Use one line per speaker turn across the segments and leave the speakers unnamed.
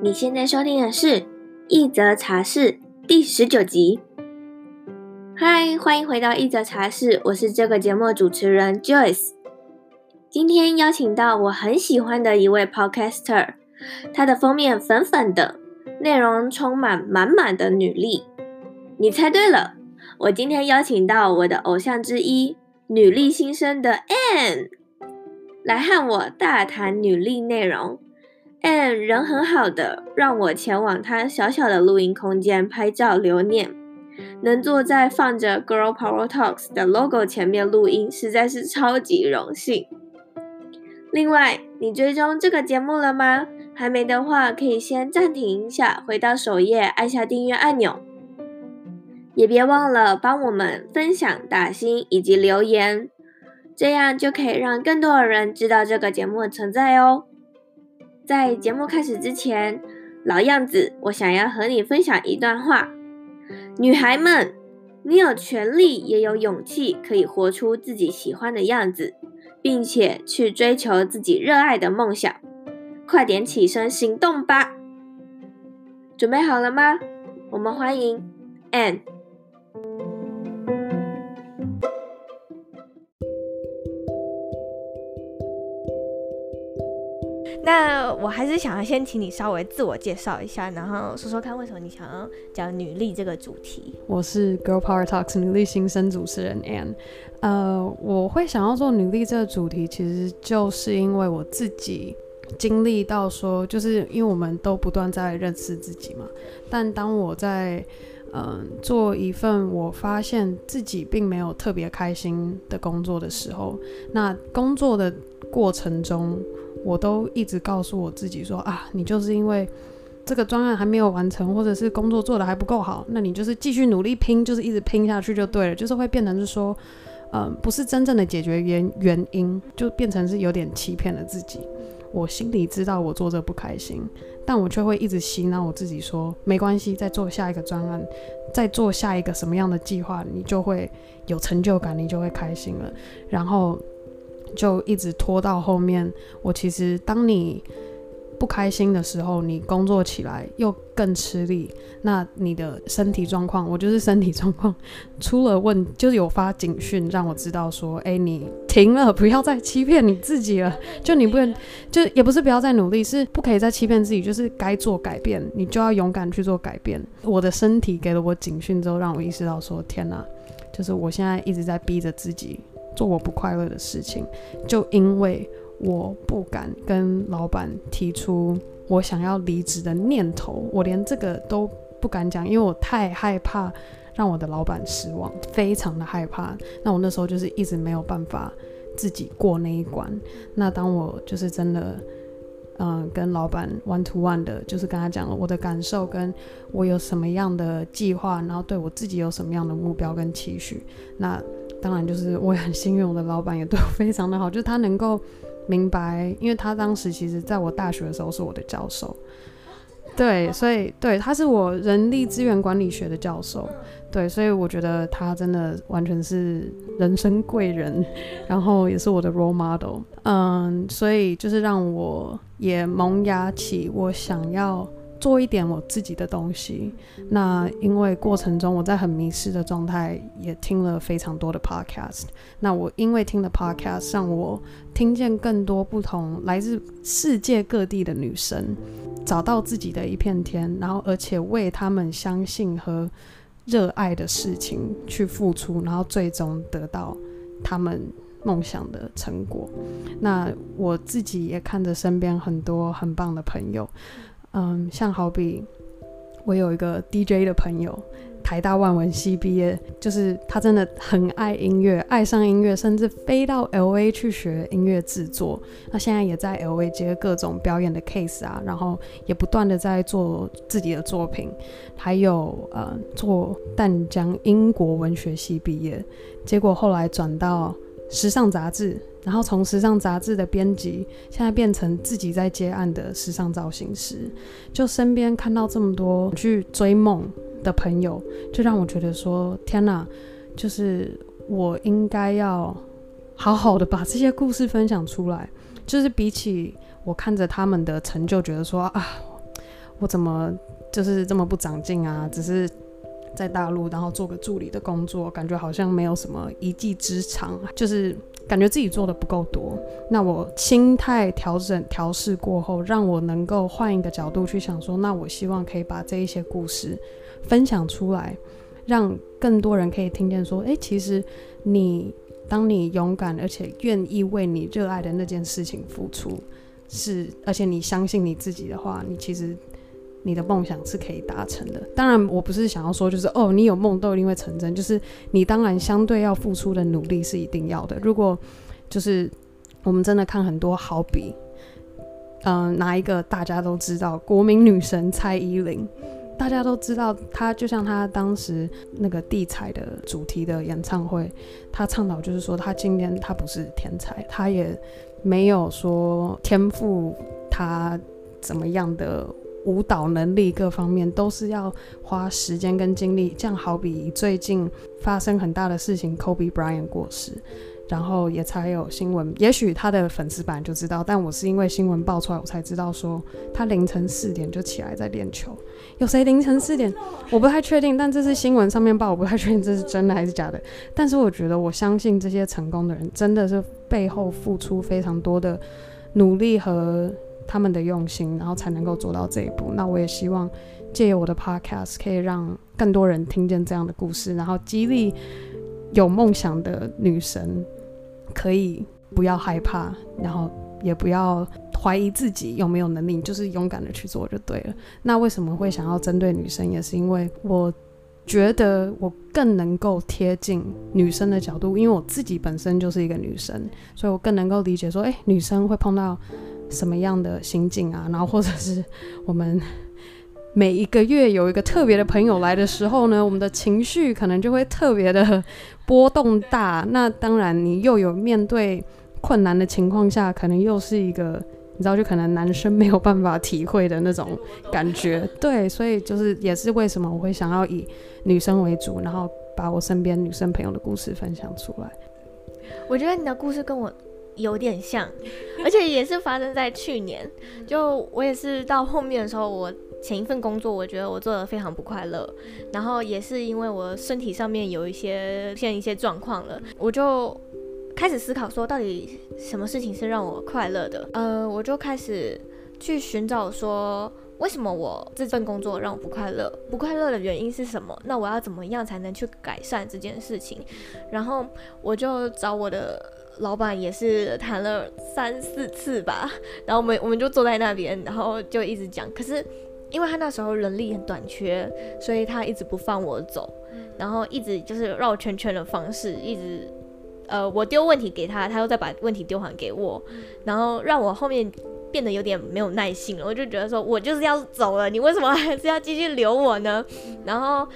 你现在收听的是《一则茶室》第十九集。嗨，欢迎回到《一则茶室》，我是这个节目主持人 Joyce。今天邀请到我很喜欢的一位 Podcaster，他的封面粉粉的，内容充满满满的女力。你猜对了，我今天邀请到我的偶像之一，女力新生的 Ann，来和我大谈女力内容。Ann 人很好的，让我前往她小小的录音空间拍照留念。能坐在放着 Girl Power Talks 的 logo 前面录音，实在是超级荣幸。另外，你追踪这个节目了吗？还没的话，可以先暂停一下，回到首页，按下订阅按钮。也别忘了帮我们分享、打星以及留言，这样就可以让更多的人知道这个节目的存在哦。在节目开始之前，老样子，我想要和你分享一段话：女孩们，你有权利也有勇气，可以活出自己喜欢的样子，并且去追求自己热爱的梦想。快点起身行动吧！准备好了吗？我们欢迎 Ann。那我还是想要先请你稍微自我介绍一下，然后说说看为什么你想要讲女力这个主题。
我是 Girl Power Talks 女力新生主持人 Ann。呃，我会想要做女力这个主题，其实就是因为我自己经历到说，就是因为我们都不断在认识自己嘛。但当我在嗯、呃、做一份我发现自己并没有特别开心的工作的时候，那工作的过程中。我都一直告诉我自己说啊，你就是因为这个专案还没有完成，或者是工作做得还不够好，那你就是继续努力拼，就是一直拼下去就对了，就是会变成是说，嗯，不是真正的解决原原因，就变成是有点欺骗了自己。我心里知道我做这不开心，但我却会一直洗脑我自己说，没关系，再做下一个专案，再做下一个什么样的计划，你就会有成就感，你就会开心了，然后。就一直拖到后面。我其实，当你不开心的时候，你工作起来又更吃力。那你的身体状况，我就是身体状况出了问，就是有发警讯让我知道说，哎，你停了，不要再欺骗你自己了。就你不能，就也不是不要再努力，是不可以再欺骗自己，就是该做改变，你就要勇敢去做改变。我的身体给了我警讯之后，让我意识到说，天哪，就是我现在一直在逼着自己。做我不快乐的事情，就因为我不敢跟老板提出我想要离职的念头，我连这个都不敢讲，因为我太害怕让我的老板失望，非常的害怕。那我那时候就是一直没有办法自己过那一关。那当我就是真的，嗯、跟老板 one to one 的，就是跟他讲了我的感受，跟我有什么样的计划，然后对我自己有什么样的目标跟期许，那。当然，就是我也很幸运，我的老板也对我非常的好，就是他能够明白，因为他当时其实在我大学的时候是我的教授，对，所以对，他是我人力资源管理学的教授，对，所以我觉得他真的完全是人生贵人，然后也是我的 role model，嗯，所以就是让我也萌芽起我想要。做一点我自己的东西。那因为过程中我在很迷失的状态，也听了非常多的 podcast。那我因为听了 podcast，让我听见更多不同来自世界各地的女生，找到自己的一片天，然后而且为他们相信和热爱的事情去付出，然后最终得到他们梦想的成果。那我自己也看着身边很多很棒的朋友。嗯，像好比我有一个 DJ 的朋友，台大万文系毕业，就是他真的很爱音乐，爱上音乐，甚至飞到 LA 去学音乐制作。那现在也在 LA 接各种表演的 case 啊，然后也不断的在做自己的作品，还有呃做淡江英国文学系毕业，结果后来转到时尚杂志。然后从时尚杂志的编辑，现在变成自己在接案的时尚造型师，就身边看到这么多去追梦的朋友，就让我觉得说天哪，就是我应该要好好的把这些故事分享出来。就是比起我看着他们的成就，觉得说啊，我怎么就是这么不长进啊？只是在大陆，然后做个助理的工作，感觉好像没有什么一技之长，就是感觉自己做的不够多。那我心态调整调试过后，让我能够换一个角度去想说，那我希望可以把这一些故事分享出来，让更多人可以听见说，哎，其实你。当你勇敢而且愿意为你热爱的那件事情付出，是而且你相信你自己的话，你其实你的梦想是可以达成的。当然，我不是想要说就是哦，你有梦都一定会成真，就是你当然相对要付出的努力是一定要的。如果就是我们真的看很多，好比嗯、呃，哪一个大家都知道国民女神蔡依林。大家都知道，他就像他当时那个地彩的主题的演唱会，他倡导就是说，他今天他不是天才，他也没有说天赋，他怎么样的舞蹈能力各方面都是要花时间跟精力。这样好比最近发生很大的事情，Kobe Bryant 过世。然后也才有新闻，也许他的粉丝本来就知道，但我是因为新闻爆出来，我才知道说他凌晨四点就起来在练球。有谁凌晨四点？我不太确定，但这是新闻上面报，我不太确定这是真的还是假的。但是我觉得，我相信这些成功的人真的是背后付出非常多的努力和他们的用心，然后才能够做到这一步。那我也希望借由我的 podcast 可以让更多人听见这样的故事，然后激励有梦想的女神。可以不要害怕，然后也不要怀疑自己有没有能力，就是勇敢的去做就对了。那为什么会想要针对女生，也是因为我觉得我更能够贴近女生的角度，因为我自己本身就是一个女生，所以我更能够理解说，哎，女生会碰到什么样的心境啊，然后或者是我们。每一个月有一个特别的朋友来的时候呢，我们的情绪可能就会特别的波动大。那当然，你又有面对困难的情况下，可能又是一个你知道，就可能男生没有办法体会的那种感觉。对，所以就是也是为什么我会想要以女生为主，然后把我身边女生朋友的故事分享出来。
我觉得你的故事跟我有点像，而且也是发生在去年。就我也是到后面的时候，我。前一份工作，我觉得我做的非常不快乐，然后也是因为我身体上面有一些现一些状况了，我就开始思考说，到底什么事情是让我快乐的？呃，我就开始去寻找说，为什么我这份工作让我不快乐？不快乐的原因是什么？那我要怎么样才能去改善这件事情？然后我就找我的。老板也是谈了三四次吧，然后我们我们就坐在那边，然后就一直讲。可是因为他那时候人力很短缺，所以他一直不放我走，然后一直就是绕圈圈的方式，一直呃我丢问题给他，他又再把问题丢还给我，然后让我后面变得有点没有耐性了。我就觉得说我就是要走了，你为什么还是要继续留我呢？然后。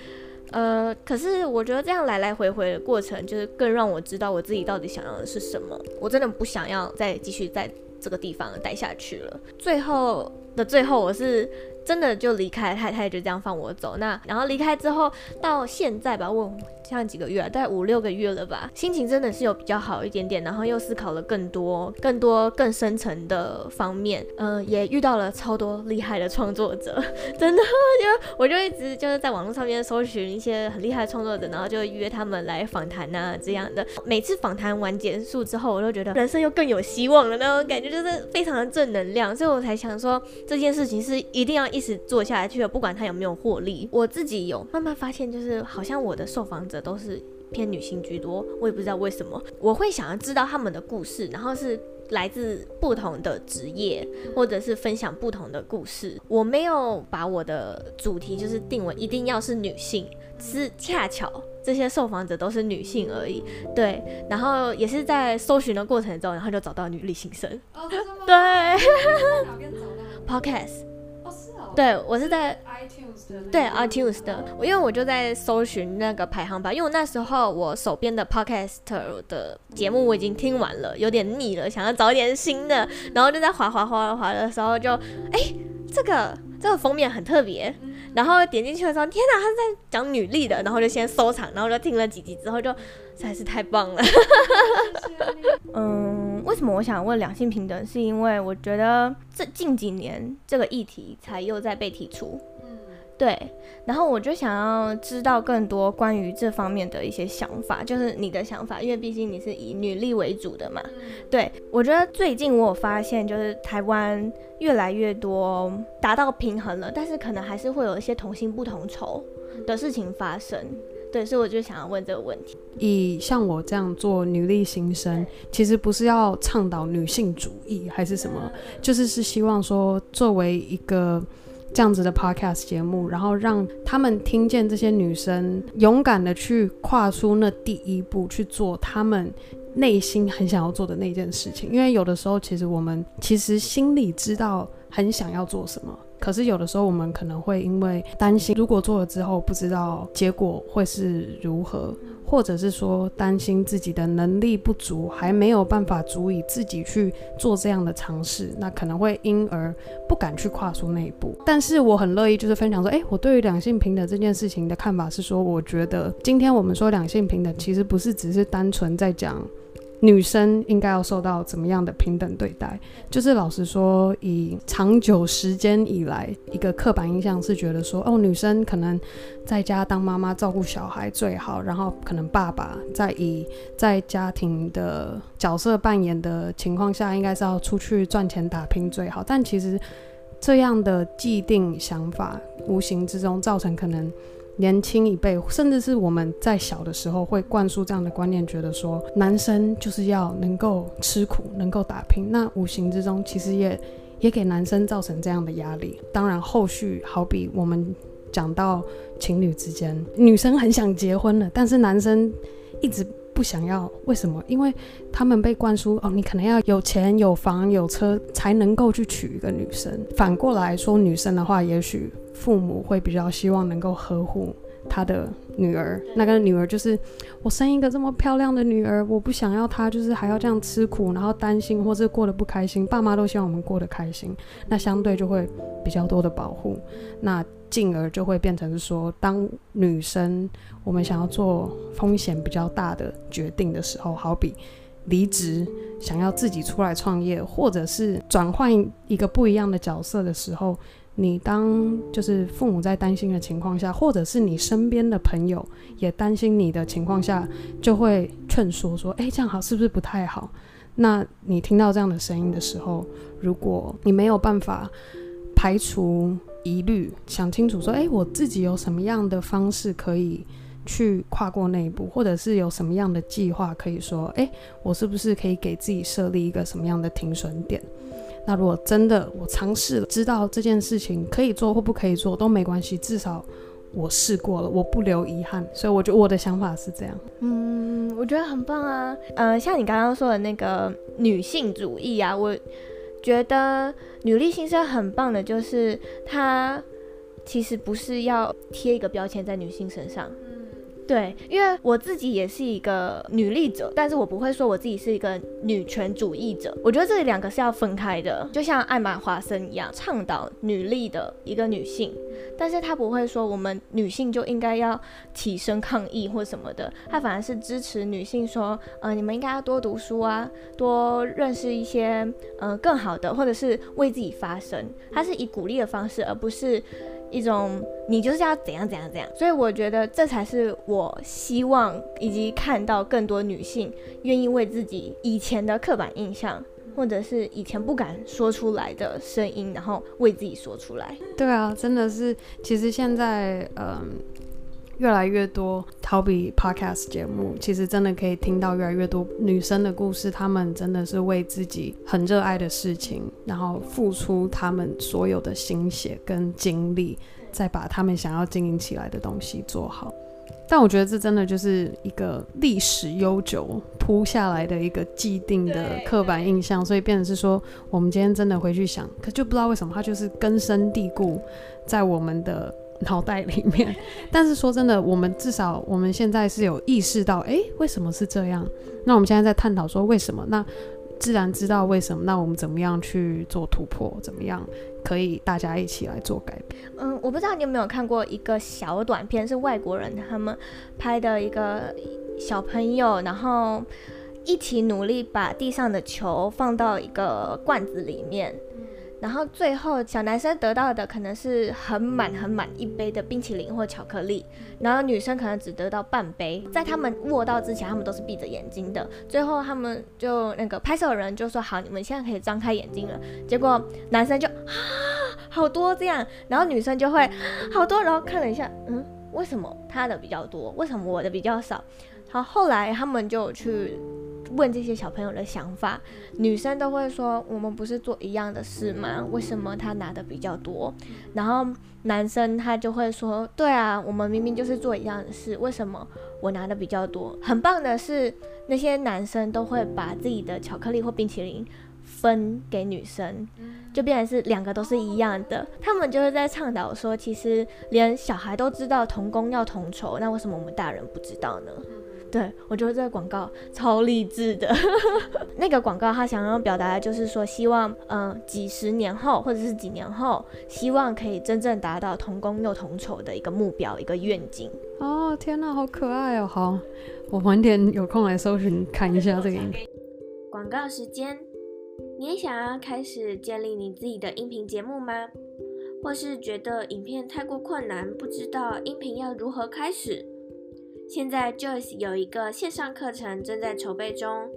呃，可是我觉得这样来来回回的过程，就是更让我知道我自己到底想要的是什么。我真的不想要再继续在这个地方待下去了。最后的最后，我是。真的就离开，太太就这样放我走。那然后离开之后，到现在吧，我像几个月，大概五六个月了吧，心情真的是有比较好一点点。然后又思考了更多、更多、更深层的方面。嗯、也遇到了超多厉害的创作者，真的，就我就一直就是在网络上面搜寻一些很厉害的创作者，然后就约他们来访谈啊这样的。每次访谈完结束之后，我都觉得人生又更有希望了，那种感觉就是非常的正能量。所以我才想说，这件事情是一定要。一直做下来去了，不管他有没有获利，我自己有慢慢发现，就是好像我的受访者都是偏女性居多，我也不知道为什么，我会想要知道他们的故事，然后是来自不同的职业，或者是分享不同的故事。我没有把我的主题就是定为一定要是女性，只是恰巧这些受访者都是女性而已。对，然后也是在搜寻的过程中，然后就找到女力新生。哦，对，Podcast。对，我是在 iTunes 的，对 iTunes 的，因为我就在搜寻那个排行榜，因为我那时候我手边的 Podcaster 的节目我已经听完了，有点腻了，想要找点新的，然后就在滑滑滑滑的时候就，哎，这个这个封面很特别。然后点进去的时候，天哪，他是在讲女力的，然后就先收藏，然后就听了几集之后就实在是太棒了。嗯，为什么我想问两性平等？是因为我觉得这近几年这个议题才又在被提出。对，然后我就想要知道更多关于这方面的一些想法，就是你的想法，因为毕竟你是以女力为主的嘛。对，我觉得最近我有发现，就是台湾越来越多达到平衡了，但是可能还是会有一些同性不同酬的事情发生。对，所以我就想要问这个问题。
以像我这样做女力新生，其实不是要倡导女性主义还是什么，就是是希望说作为一个。这样子的 podcast 节目，然后让他们听见这些女生勇敢的去跨出那第一步，去做他们内心很想要做的那件事情。因为有的时候，其实我们其实心里知道很想要做什么。可是有的时候，我们可能会因为担心，如果做了之后不知道结果会是如何，或者是说担心自己的能力不足，还没有办法足以自己去做这样的尝试，那可能会因而不敢去跨出那一步。但是我很乐意就是分享说，诶，我对于两性平等这件事情的看法是说，我觉得今天我们说两性平等，其实不是只是单纯在讲。女生应该要受到怎么样的平等对待？就是老实说，以长久时间以来，一个刻板印象是觉得说，哦，女生可能在家当妈妈照顾小孩最好，然后可能爸爸在以在家庭的角色扮演的情况下，应该是要出去赚钱打拼最好。但其实这样的既定想法，无形之中造成可能。年轻一辈，甚至是我们在小的时候，会灌输这样的观念，觉得说男生就是要能够吃苦，能够打拼。那无形之中，其实也也给男生造成这样的压力。当然，后续好比我们讲到情侣之间，女生很想结婚了，但是男生一直不想要。为什么？因为他们被灌输哦，你可能要有钱、有房、有车，才能够去娶一个女生。反过来说，女生的话，也许。父母会比较希望能够呵护她的女儿，那个女儿就是我生一个这么漂亮的女儿，我不想要她就是还要这样吃苦，然后担心或者过得不开心。爸妈都希望我们过得开心，那相对就会比较多的保护，那进而就会变成说，当女生我们想要做风险比较大的决定的时候，好比离职，想要自己出来创业，或者是转换一个不一样的角色的时候。你当就是父母在担心的情况下，或者是你身边的朋友也担心你的情况下，就会劝说说：“诶，这样好是不是不太好？”那你听到这样的声音的时候，如果你没有办法排除疑虑，想清楚说：“诶，我自己有什么样的方式可以去跨过那一步，或者是有什么样的计划可以说：‘诶，我是不是可以给自己设立一个什么样的停损点？’”那如果真的我尝试了，知道这件事情可以做或不可以做都没关系，至少我试过了，我不留遗憾。所以我觉得我的想法是这样。
嗯，我觉得很棒啊。呃，像你刚刚说的那个女性主义啊，我觉得女力新生很棒的，就是她其实不是要贴一个标签在女性身上。对，因为我自己也是一个女力者，但是我不会说我自己是一个女权主义者。我觉得这两个是要分开的。就像艾玛华森一样，倡导女力的一个女性，但是她不会说我们女性就应该要起身抗议或什么的，她反而是支持女性说，呃，你们应该要多读书啊，多认识一些呃更好的，或者是为自己发声。她是以鼓励的方式，而不是。一种你就是要怎样怎样怎样，所以我觉得这才是我希望以及看到更多女性愿意为自己以前的刻板印象，或者是以前不敢说出来的声音，然后为自己说出来。
对啊，真的是，其实现在嗯，越来越多，好比 podcast 节目，其实真的可以听到越来越多女生的故事，她们真的是为自己很热爱的事情，然后付出她们所有的心血跟精力，再把她们想要经营起来的东西做好。但我觉得这真的就是一个历史悠久铺下来的一个既定的刻板印象，所以变成是说，我们今天真的回去想，可就不知道为什么它就是根深蒂固在我们的。脑袋里面，但是说真的，我们至少我们现在是有意识到，诶，为什么是这样？那我们现在在探讨说为什么？那自然知道为什么，那我们怎么样去做突破？怎么样可以大家一起来做改变？
嗯，我不知道你有没有看过一个小短片，是外国人他们拍的一个小朋友，然后一起努力把地上的球放到一个罐子里面。然后最后小男生得到的可能是很满很满一杯的冰淇淋或巧克力，然后女生可能只得到半杯。在他们握到之前，他们都是闭着眼睛的。最后他们就那个拍摄的人就说：“好，你们现在可以张开眼睛了。”结果男生就啊好多这样，然后女生就会好多，然后看了一下，嗯，为什么他的比较多？为什么我的比较少？好，后来他们就去。问这些小朋友的想法，女生都会说：“我们不是做一样的事吗？为什么他拿的比较多？”然后男生他就会说：“对啊，我们明明就是做一样的事，为什么我拿的比较多？”很棒的是，那些男生都会把自己的巧克力或冰淇淋分给女生，就变成是两个都是一样的。他们就是在倡导说，其实连小孩都知道同工要同酬，那为什么我们大人不知道呢？对，我觉得这个广告超励志的。那个广告他想要表达的就是说，希望嗯、呃、几十年后或者是几年后，希望可以真正达到同工又同酬的一个目标，一个愿景。
哦，天哪，好可爱哦！好，我晚点有空来搜寻看一下这个影片。
广告时间，你也想要开始建立你自己的音频节目吗？或是觉得影片太过困难，不知道音频要如何开始？现在 Joyce 有一个线上课程正在筹备中，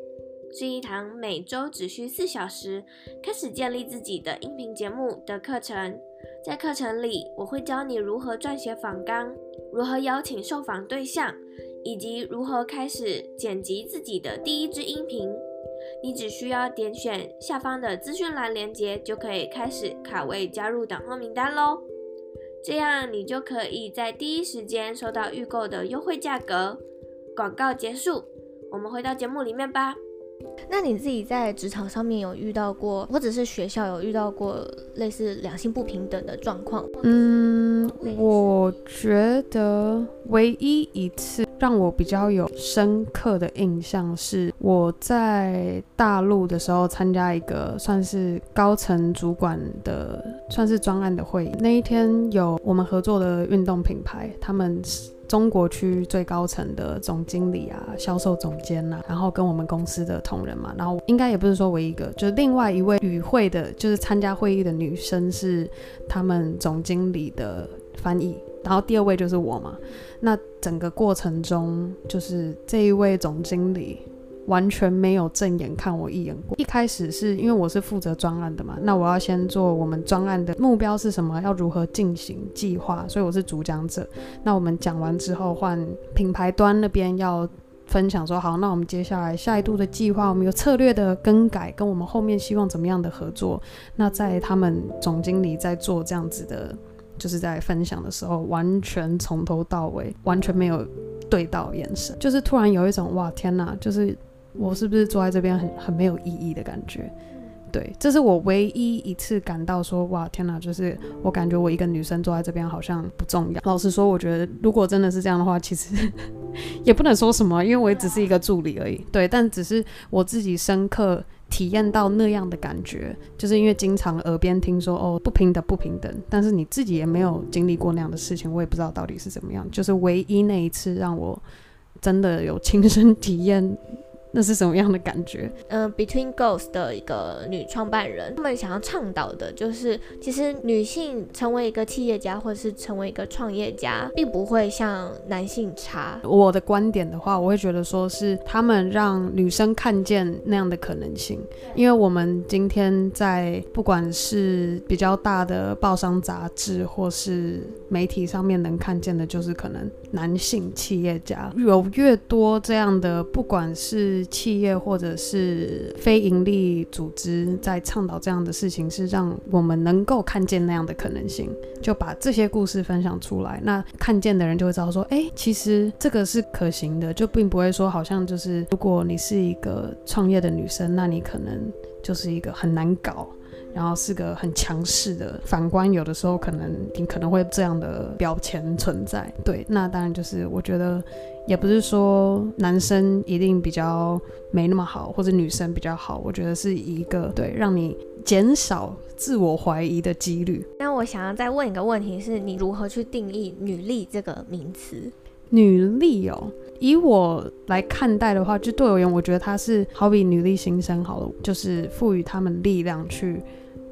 是一堂每周只需四小时，开始建立自己的音频节目的课程。在课程里，我会教你如何撰写访纲，如何邀请受访对象，以及如何开始剪辑自己的第一支音频。你只需要点选下方的资讯栏链接，就可以开始卡位加入等候名单喽。这样你就可以在第一时间收到预购的优惠价格。广告结束，我们回到节目里面吧。
那你自己在职场上面有遇到过，或者是学校有遇到过类似两性不平等的状况？
嗯，我觉得唯一一次让我比较有深刻的印象是我在大陆的时候参加一个算是高层主管的算是专案的会议，那一天有我们合作的运动品牌，他们中国区最高层的总经理啊、销售总监啊，然后跟我们公司的同仁嘛，然后应该也不是说唯一一个，就是另外一位与会的，就是参加会议的女生是他们总经理的翻译，然后第二位就是我嘛。那整个过程中，就是这一位总经理。完全没有正眼看我一眼过。一开始是因为我是负责专案的嘛，那我要先做我们专案的目标是什么，要如何进行计划，所以我是主讲者。那我们讲完之后，换品牌端那边要分享说，好，那我们接下来下一步的计划，我们有策略的更改，跟我们后面希望怎么样的合作。那在他们总经理在做这样子的，就是在分享的时候，完全从头到尾完全没有对到眼神，就是突然有一种哇天哪，就是。我是不是坐在这边很很没有意义的感觉？对，这是我唯一一次感到说，哇，天哪！就是我感觉我一个女生坐在这边好像不重要。老实说，我觉得如果真的是这样的话，其实 也不能说什么，因为我也只是一个助理而已。对，但只是我自己深刻体验到那样的感觉，就是因为经常耳边听说哦，不平等不平等，但是你自己也没有经历过那样的事情，我也不知道到底是怎么样。就是唯一那一次让我真的有亲身体验。那是什么样的感觉？
嗯、呃，Between Ghost 的一个女创办人，他们想要倡导的就是，其实女性成为一个企业家或者是成为一个创业家，并不会像男性差。
我的观点的话，我会觉得说是他们让女生看见那样的可能性，因为我们今天在不管是比较大的报商杂志或是媒体上面能看见的，就是可能男性企业家有越多这样的，不管是企业或者是非营利组织在倡导这样的事情，是让我们能够看见那样的可能性，就把这些故事分享出来。那看见的人就会知道说，哎，其实这个是可行的，就并不会说好像就是如果你是一个创业的女生，那你可能就是一个很难搞，然后是个很强势的。反观有的时候可能你可能会这样的标签存在。对，那当然就是我觉得也不是说男生一定比较没那么好，或者女生比较好。我觉得是一个对让你减少自我怀疑的几率。
那我想要再问一个问题是，你如何去定义女力这个名词？
女力哦，以我来看待的话，就对我而言，我觉得她是好比女力新生好了，就是赋予他们力量去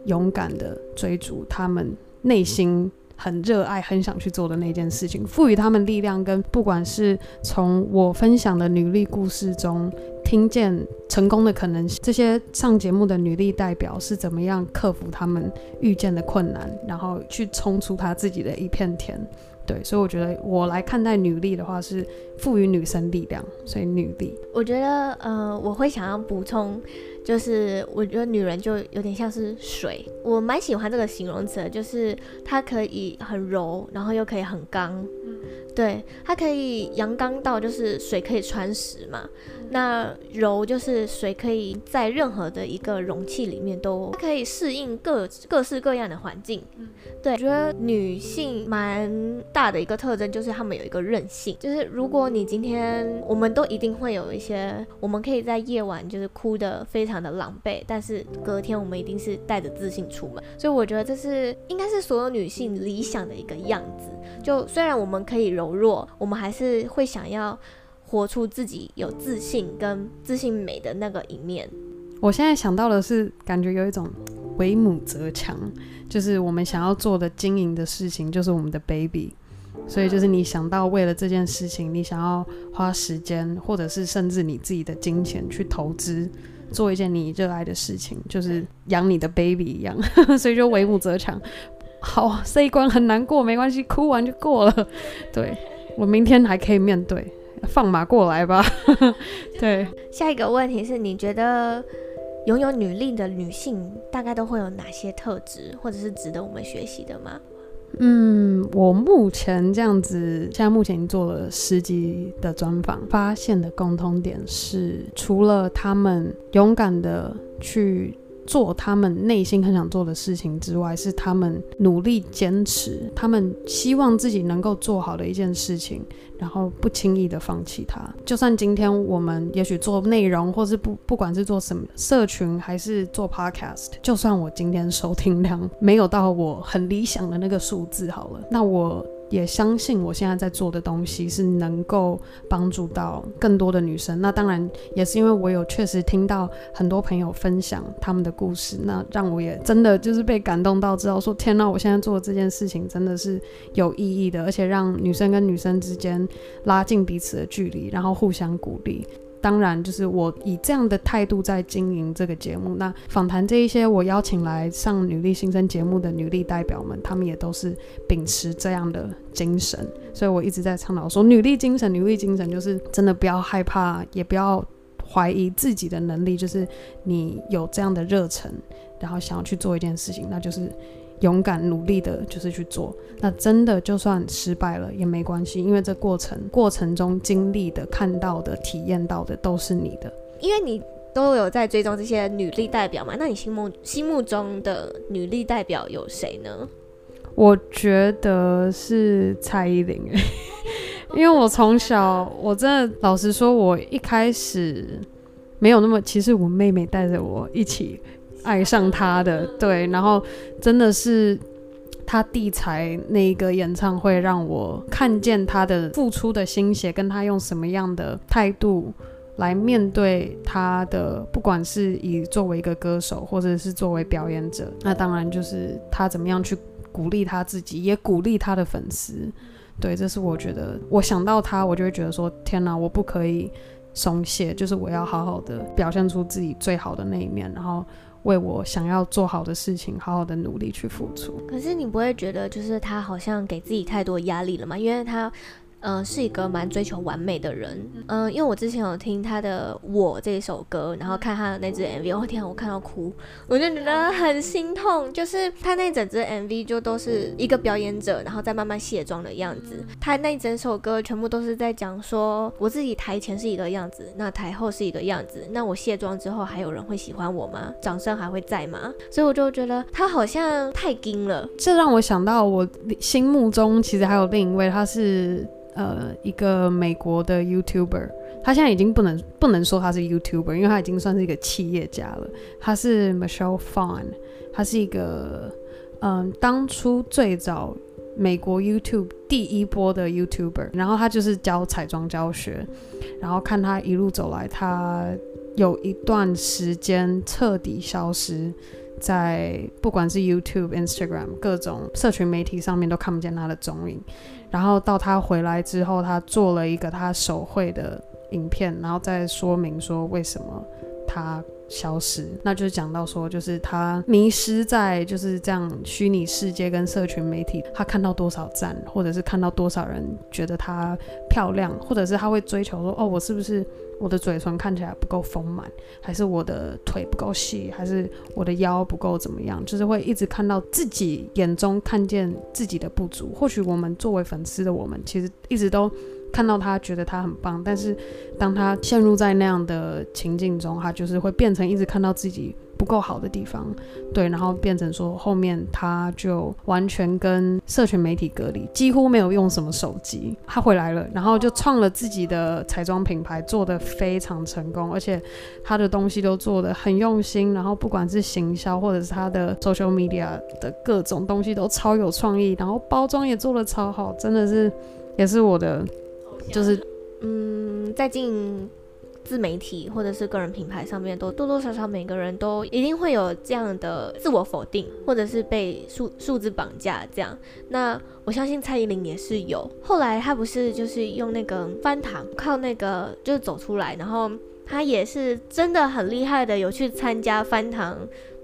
勇敢的追逐他们内心很热爱、很想去做的那件事情，赋予他们力量，跟不管是从我分享的女力故事中听见成功的可能性，这些上节目的女力代表是怎么样克服他们遇见的困难，然后去冲出他自己的一片天。对，所以我觉得我来看待女力的话，是赋予女生力量，所以女力。
我觉得，呃，我会想要补充，就是我觉得女人就有点像是水，我蛮喜欢这个形容词的，就是它可以很柔，然后又可以很刚。嗯，对，它可以阳刚到就是水可以穿石嘛。那柔就是水可以在任何的一个容器里面都可以适应各各式各样的环境。嗯，对，我觉得女性蛮大的一个特征就是她们有一个韧性，就是如果你今天我们都一定会有一些，我们可以在夜晚就是哭的非常的狼狈，但是隔天我们一定是带着自信出门。所以我觉得这是应该是所有女性理想的一个样子。就虽然我们可以柔弱，我们还是会想要。活出自己有自信跟自信美的那个一面。
我现在想到的是，感觉有一种为母则强，就是我们想要做的经营的事情，就是我们的 baby。所以就是你想到为了这件事情，你想要花时间，或者是甚至你自己的金钱去投资，做一件你热爱的事情，就是养你的 baby 一样。所以就为母则强。好，这一关很难过，没关系，哭完就过了。对，我明天还可以面对。放马过来吧，对。
下一个问题是你觉得拥有女力的女性大概都会有哪些特质，或者是值得我们学习的吗？
嗯，我目前这样子，现在目前已经做了十集的专访，发现的共通点是，除了他们勇敢的去。做他们内心很想做的事情之外，是他们努力坚持，他们希望自己能够做好的一件事情，然后不轻易的放弃它。就算今天我们也许做内容，或是不不管是做什么社群，还是做 podcast，就算我今天收听量没有到我很理想的那个数字，好了，那我。也相信我现在在做的东西是能够帮助到更多的女生。那当然也是因为我有确实听到很多朋友分享他们的故事，那让我也真的就是被感动到，知道说天呐，我现在做的这件事情真的是有意义的，而且让女生跟女生之间拉近彼此的距离，然后互相鼓励。当然，就是我以这样的态度在经营这个节目。那访谈这一些我邀请来上女力新生节目的女力代表们，她们也都是秉持这样的精神。所以我一直在倡导说，女力精神，女力精神就是真的不要害怕，也不要怀疑自己的能力。就是你有这样的热忱，然后想要去做一件事情，那就是。勇敢努力的，就是去做。那真的就算失败了也没关系，因为这过程过程中经历的、看到的、体验到的都是你的。
因为你都有在追踪这些女力代表嘛，那你心目心目中的女力代表有谁呢？
我觉得是蔡依林，因为我从小，我真的老实说，我一开始没有那么，其实我妹妹带着我一起。爱上他的，对，然后真的是他地才那个演唱会，让我看见他的付出的心血，跟他用什么样的态度来面对他的，不管是以作为一个歌手，或者是作为表演者，那当然就是他怎么样去鼓励他自己，也鼓励他的粉丝。对，这是我觉得，我想到他，我就会觉得说，天哪，我不可以松懈，就是我要好好的表现出自己最好的那一面，然后。为我想要做好的事情，好好的努力去付出。
可是你不会觉得，就是他好像给自己太多压力了吗？因为他，呃，是一个蛮追求完美的人。嗯、因为我之前有听他的《我》这一首歌，然后看他的那支 MV，我、天，我看到哭，我就觉得很心痛。就是他那整支 MV 就都是一个表演者，然后再慢慢卸妆的样子。他那整首歌全部都是在讲说，我自己台前是一个样子，那台后是一个样子。那我卸妆之后，还有人会喜欢我吗？掌声还会在吗？所以我就觉得他好像太硬了。
这让我想到，我心目中其实还有另一位，他是呃一个美国的 YouTuber，他现在已经不能不能说他是 YouTuber，因为他已经算是一个企业家了。他是 Michelle Phan，他是一个嗯、当初最早美国 YouTube 第一波的 YouTuber，然后他就是教彩妆教学，然后看他一路走来，他有一段时间彻底消失。在不管是 YouTube、Instagram 各种社群媒体上面都看不见他的踪影，然后到他回来之后，他做了一个他手绘的影片，然后再说明说为什么他消失。那就是讲到说，就是他迷失在就是这样虚拟世界跟社群媒体，他看到多少赞，或者是看到多少人觉得他漂亮，或者是他会追求说，哦，我是不是？我的嘴唇看起来不够丰满，还是我的腿不够细，还是我的腰不够怎么样？就是会一直看到自己眼中看见自己的不足。或许我们作为粉丝的我们，其实一直都看到他，觉得他很棒。但是当他陷入在那样的情境中，他就是会变成一直看到自己。不够好的地方，对，然后变成说后面他就完全跟社群媒体隔离，几乎没有用什么手机。他回来了，然后就创了自己的彩妆品牌，做得非常成功，而且他的东西都做得很用心。然后不管是行销或者是他的 social media 的各种东西都超有创意，然后包装也做得超好，真的是也是我的，就是
嗯，在进。自媒体或者是个人品牌上面，都多多少少每个人都一定会有这样的自我否定，或者是被数数字绑架这样。那我相信蔡依林也是有。后来她不是就是用那个翻糖，靠那个就是走出来，然后她也是真的很厉害的，有去参加翻糖。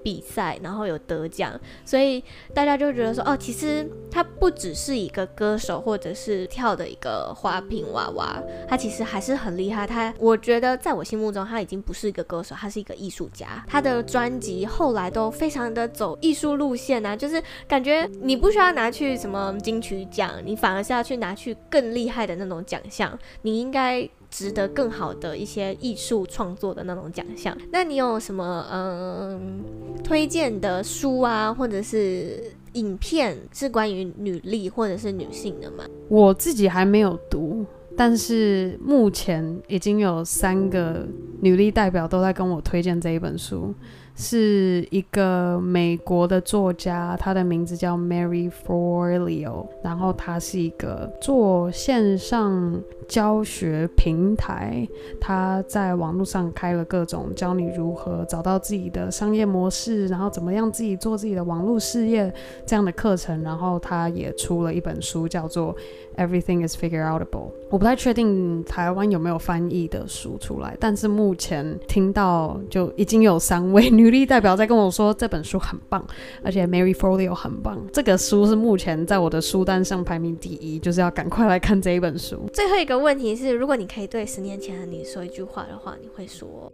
比赛，然后有得奖，所以大家就觉得说，哦，其实他不只是一个歌手，或者是跳的一个花瓶娃娃，他其实还是很厉害。他，我觉得在我心目中，他已经不是一个歌手，他是一个艺术家。他的专辑后来都非常的走艺术路线啊，就是感觉你不需要拿去什么金曲奖，你反而是要去拿去更厉害的那种奖项，你应该。值得更好的一些艺术创作的那种奖项。那你有什么嗯推荐的书啊，或者是影片是关于女力或者是女性的吗？
我自己还没有读，但是目前已经有三个女力代表都在跟我推荐这一本书。是一个美国的作家，他的名字叫 Mary Forleo，然后他是一个做线上教学平台，他在网络上开了各种教你如何找到自己的商业模式，然后怎么样自己做自己的网络事业这样的课程，然后他也出了一本书叫做 Everything is Figureoutable。我不太确定台湾有没有翻译的书出来，但是目前听到就已经有三位女。力代表在跟我说这本书很棒，而且 Mary Forleo 很棒。这个书是目前在我的书单上排名第一，就是要赶快来看这一本书。
最后一个问题是，如果你可以对十年前的你说一句话的话，你会说？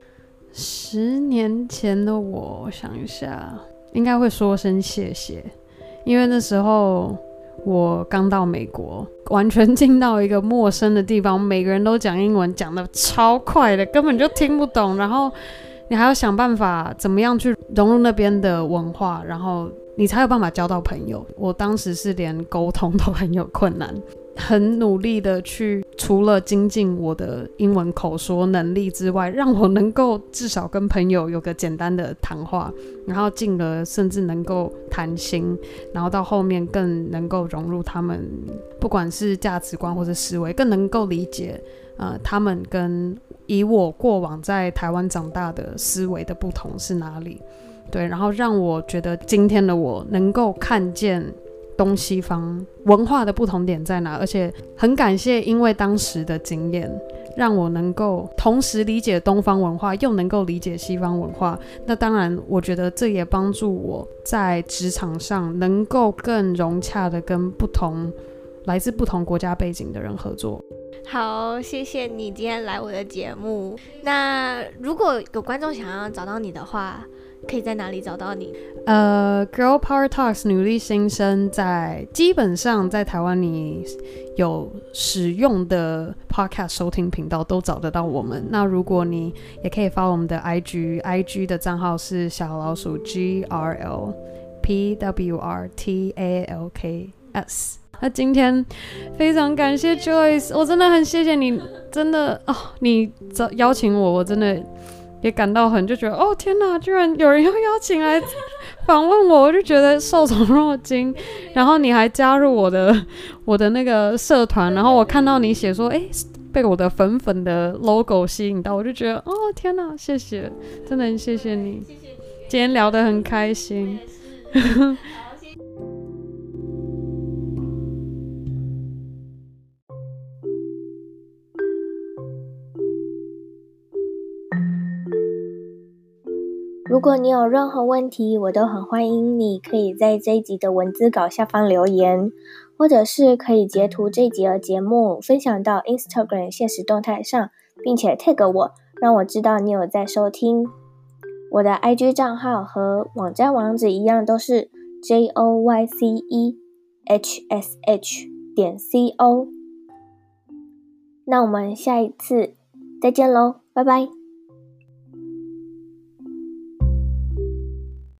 十年前的，我想一下，应该会说声谢谢，因为那时候我刚到美国，完全进到一个陌生的地方，每个人都讲英文，讲的超快的，根本就听不懂，然后。你还要想办法怎么样去融入那边的文化，然后你才有办法交到朋友。我当时是连沟通都很有困难，很努力的去，除了精进我的英文口说能力之外，让我能够至少跟朋友有个简单的谈话，然后进而甚至能够谈心，然后到后面更能够融入他们，不管是价值观或者思维，更能够理解。呃，他们跟以我过往在台湾长大的思维的不同是哪里？对，然后让我觉得今天的我能够看见东西方文化的不同点在哪，而且很感谢，因为当时的经验，让我能够同时理解东方文化，又能够理解西方文化。那当然，我觉得这也帮助我在职场上能够更融洽的跟不同。来自不同国家背景的人合作。
好，谢谢你今天来我的节目。那如果有观众想要找到你的话，可以在哪里找到你？
呃，Girl Power Talks 女力新生在基本上在台湾你有使用的 Podcast 收听频道都找得到我们。那如果你也可以发我们的 IG，IG 的账号是小老鼠 G R L P W R T A L K S。那今天非常感谢 Joyce，我真的很谢谢你，真的哦，你找邀请我，我真的也感到很就觉得哦天哪，居然有人要邀请来 访问我，我就觉得受宠若惊。然后你还加入我的我的那个社团，然后我看到你写说，哎，被我的粉粉的 logo 吸引到，我就觉得哦天哪，谢谢，真的很谢谢你，谢谢你，今天聊得很开心。
如果你有任何问题，我都很欢迎你可以在这一集的文字稿下方留言，或者是可以截图这一集的节目分享到 Instagram 现实动态上，并且 tag 我，让我知道你有在收听。我的 IG 账号和网站网址一样，都是 joycehsh 点 co。那我们下一次再见喽，拜拜。